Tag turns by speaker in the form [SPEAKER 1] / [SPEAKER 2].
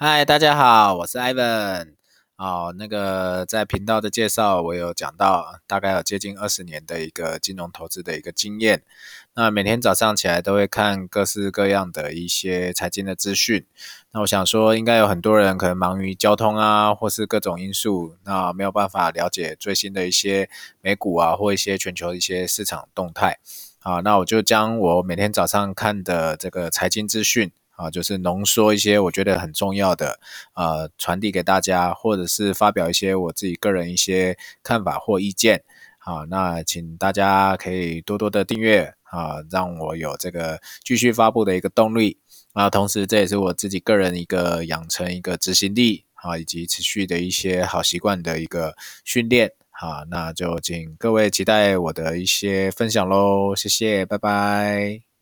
[SPEAKER 1] 嗨，大家好，我是 Ivan。哦，那个在频道的介绍，我有讲到，大概有接近二十年的一个金融投资的一个经验。那每天早上起来都会看各式各样的一些财经的资讯。那我想说，应该有很多人可能忙于交通啊，或是各种因素，那没有办法了解最新的一些美股啊，或一些全球一些市场动态。好，那我就将我每天早上看的这个财经资讯。啊，就是浓缩一些我觉得很重要的，呃，传递给大家，或者是发表一些我自己个人一些看法或意见。好，那请大家可以多多的订阅啊，让我有这个继续发布的一个动力。啊，同时这也是我自己个人一个养成一个执行力啊，以及持续的一些好习惯的一个训练。好，那就请各位期待我的一些分享喽，谢谢，拜拜。